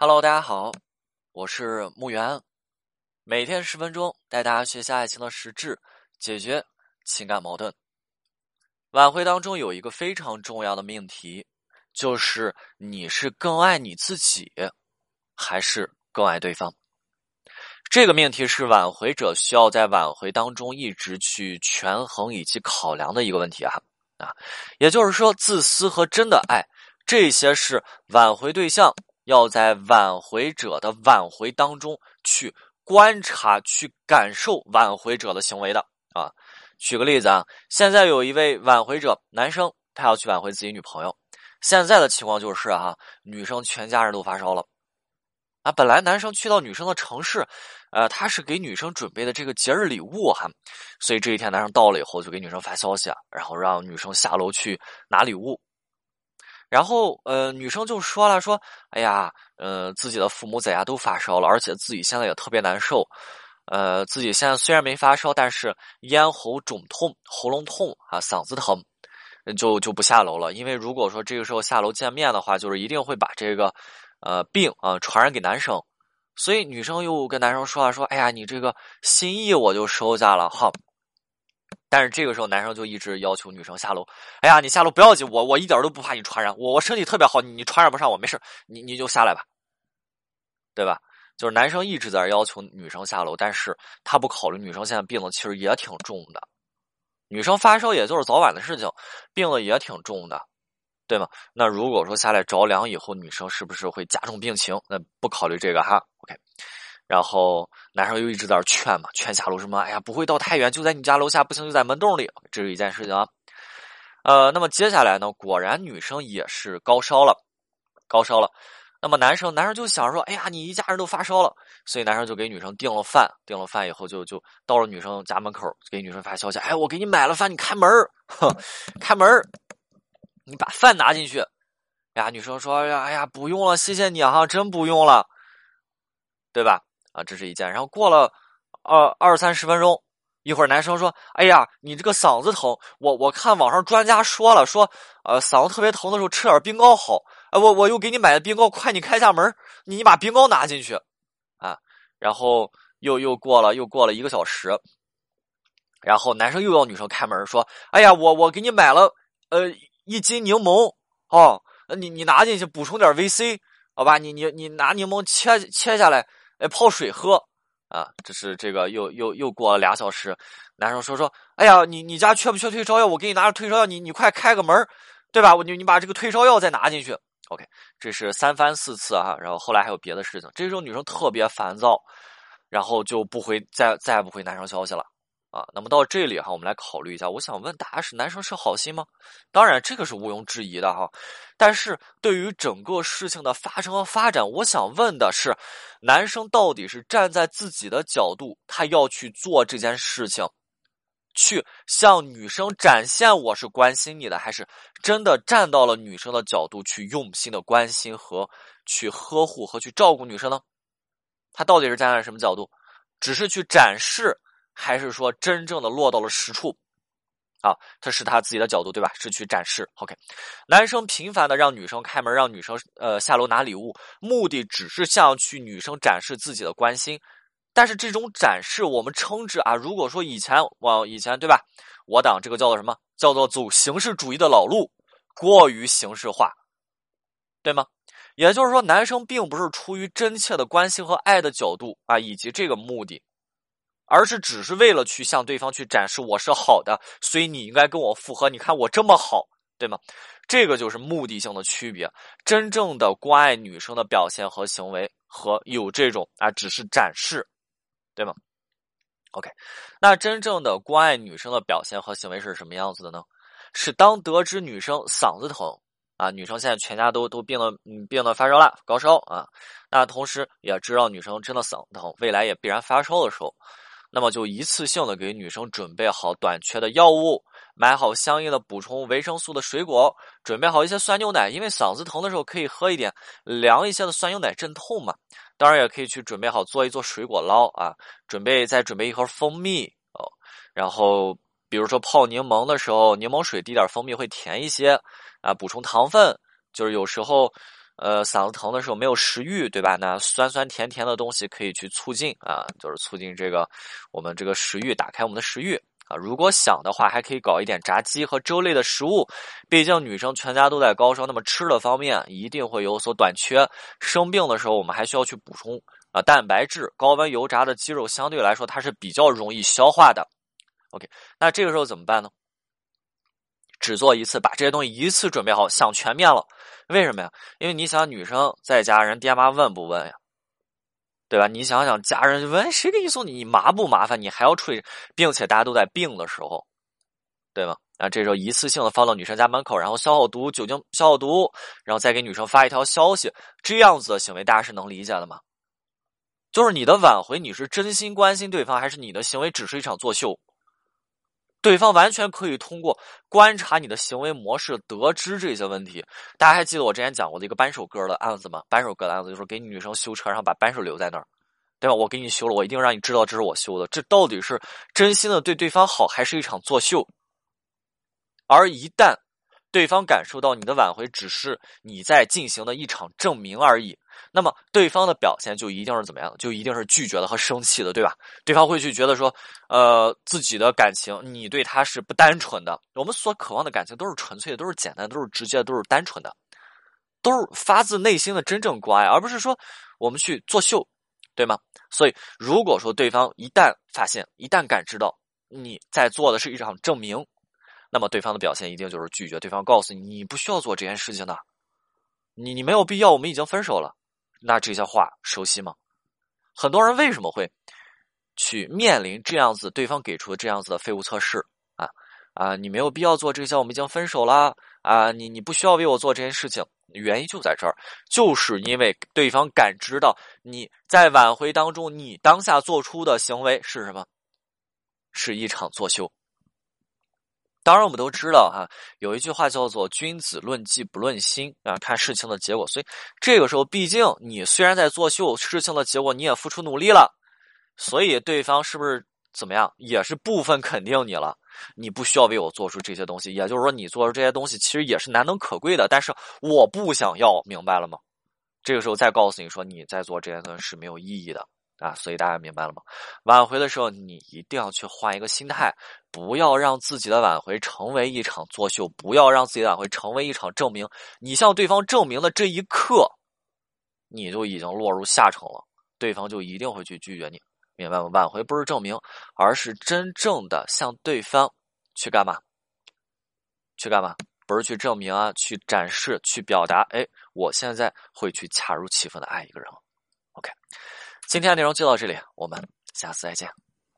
Hello，大家好，我是木源，每天十分钟带大家学习爱情的实质，解决情感矛盾。挽回当中有一个非常重要的命题，就是你是更爱你自己，还是更爱对方？这个命题是挽回者需要在挽回当中一直去权衡以及考量的一个问题啊啊，也就是说，自私和真的爱，这些是挽回对象。要在挽回者的挽回当中去观察、去感受挽回者的行为的啊。举个例子啊，现在有一位挽回者男生，他要去挽回自己女朋友。现在的情况就是啊，女生全家人都发烧了啊。本来男生去到女生的城市，呃，他是给女生准备的这个节日礼物哈，所以这一天男生到了以后就给女生发消息，然后让女生下楼去拿礼物。然后，呃，女生就说了，说，哎呀，呃，自己的父母在家都发烧了，而且自己现在也特别难受，呃，自己现在虽然没发烧，但是咽喉肿痛、喉咙痛啊，嗓子疼，就就不下楼了。因为如果说这个时候下楼见面的话，就是一定会把这个，呃，病啊传染给男生。所以女生又跟男生说了，说，哎呀，你这个心意我就收下了，哈。但是这个时候，男生就一直要求女生下楼。哎呀，你下楼不要紧，我我一点都不怕你传染，我我身体特别好，你你传染不上我，没事，你你就下来吧，对吧？就是男生一直在要求女生下楼，但是他不考虑女生现在病的其实也挺重的，女生发烧也就是早晚的事情，病的也挺重的，对吗？那如果说下来着凉以后，女生是不是会加重病情？那不考虑这个哈，OK。然后男生又一直在那劝嘛，劝下楼什么？哎呀，不会到太远，就在你家楼下，不行就在门洞里，这是一件事情啊。呃，那么接下来呢，果然女生也是高烧了，高烧了。那么男生，男生就想说，哎呀，你一家人都发烧了，所以男生就给女生订了饭，订了饭以后就就到了女生家门口，给女生发消息，哎，我给你买了饭，你开门哼，开门你把饭拿进去。呀，女生说，哎呀，哎呀，不用了，谢谢你哈，真不用了，对吧？啊，这是一件。然后过了二二三十分钟，一会儿男生说：“哎呀，你这个嗓子疼，我我看网上专家说了，说呃嗓子特别疼的时候吃点冰糕好。哎，我我又给你买的冰糕，快你开下门，你把冰糕拿进去啊。”然后又又过了又过了一个小时，然后男生又要女生开门，说：“哎呀，我我给你买了呃一斤柠檬哦，你你拿进去补充点维 C 好吧？你你你拿柠檬切切下来。”哎，泡水喝啊！这是这个又又又过了俩小时，男生说说，哎呀，你你家缺不缺退烧药？我给你拿着退烧药，你你快开个门对吧？我你你把这个退烧药再拿进去。OK，这是三番四次啊，然后后来还有别的事情。这时候女生特别烦躁，然后就不回再再也不回男生消息了。啊，那么到这里哈，我们来考虑一下。我想问大家，是男生是好心吗？当然，这个是毋庸置疑的哈。但是对于整个事情的发生和发展，我想问的是，男生到底是站在自己的角度，他要去做这件事情，去向女生展现我是关心你的，还是真的站到了女生的角度去用心的关心和去呵护和去照顾女生呢？他到底是站在什么角度？只是去展示？还是说真正的落到了实处，啊，这是他自己的角度，对吧？是去展示。OK，男生频繁的让女生开门，让女生呃下楼拿礼物，目的只是向去女生展示自己的关心。但是这种展示，我们称之啊，如果说以前往以前对吧？我党这个叫做什么？叫做走形式主义的老路，过于形式化，对吗？也就是说，男生并不是出于真切的关心和爱的角度啊，以及这个目的。而是只是为了去向对方去展示我是好的，所以你应该跟我复合。你看我这么好，对吗？这个就是目的性的区别。真正的关爱女生的表现和行为，和有这种啊，只是展示，对吗？OK，那真正的关爱女生的表现和行为是什么样子的呢？是当得知女生嗓子疼啊，女生现在全家都都病了，嗯，病了发烧了，高烧啊，那同时也知道女生真的嗓子疼，未来也必然发烧的时候。那么就一次性的给女生准备好短缺的药物，买好相应的补充维生素的水果，准备好一些酸牛奶，因为嗓子疼的时候可以喝一点凉一些的酸牛奶镇痛嘛。当然也可以去准备好做一做水果捞啊，准备再准备一盒蜂蜜哦。然后比如说泡柠檬的时候，柠檬水滴点蜂蜜会甜一些啊，补充糖分。就是有时候呃，嗓子疼的时候没有食欲，对吧？那酸酸甜甜的东西可以去促进啊，就是促进这个我们这个食欲，打开我们的食欲啊。如果想的话，还可以搞一点炸鸡和粥类的食物。毕竟女生全家都在高烧，那么吃的方面一定会有所短缺。生病的时候，我们还需要去补充啊蛋白质。高温油炸的鸡肉相对来说它是比较容易消化的。OK，那这个时候怎么办呢？只做一次，把这些东西一次准备好，想全面了。为什么呀？因为你想，女生在家，人爹妈问不问呀？对吧？你想想，家人问谁给你送，你麻不麻烦？你还要处理，并且大家都在病的时候，对吗？啊，这时候一次性的放到女生家门口，然后消好毒，酒精消好毒，然后再给女生发一条消息，这样子的行为，大家是能理解的吗？就是你的挽回，你是真心关心对方，还是你的行为只是一场作秀？对方完全可以通过观察你的行为模式得知这些问题。大家还记得我之前讲过的一个扳手哥的案子吗？扳手哥的案子就是给女生修车，然后把扳手留在那儿，对吧？我给你修了，我一定让你知道这是我修的。这到底是真心的对对方好，还是一场作秀？而一旦对方感受到你的挽回只是你在进行的一场证明而已。那么对方的表现就一定是怎么样？就一定是拒绝的和生气的，对吧？对方会去觉得说，呃，自己的感情你对他是不单纯的。我们所渴望的感情都是纯粹的，都是简单，都是直接，都是单纯的，都是发自内心的真正关爱，而不是说我们去作秀，对吗？所以，如果说对方一旦发现，一旦感知到你在做的是一场证明，那么对方的表现一定就是拒绝。对方告诉你，你不需要做这件事情的，你你没有必要，我们已经分手了。那这些话熟悉吗？很多人为什么会去面临这样子对方给出的这样子的废物测试啊啊？你没有必要做这些，我们已经分手了啊！你你不需要为我做这件事情，原因就在这儿，就是因为对方感知到你在挽回当中，你当下做出的行为是什么？是一场作秀。当然，我们都知道哈，有一句话叫做“君子论迹不论心”啊，看事情的结果。所以这个时候，毕竟你虽然在作秀，事情的结果你也付出努力了，所以对方是不是怎么样，也是部分肯定你了。你不需要为我做出这些东西，也就是说，你做出这些东西其实也是难能可贵的。但是我不想要，明白了吗？这个时候再告诉你说，你在做这些东西是没有意义的。啊，所以大家明白了吗？挽回的时候，你一定要去换一个心态，不要让自己的挽回成为一场作秀，不要让自己的挽回成为一场证明。你向对方证明的这一刻，你就已经落入下乘了，对方就一定会去拒绝你，明白吗？挽回不是证明，而是真正的向对方去干嘛？去干嘛？不是去证明啊，去展示，去表达。哎，我现在会去恰如其分的爱一个人了。今天的内容就到这里，我们下次再见。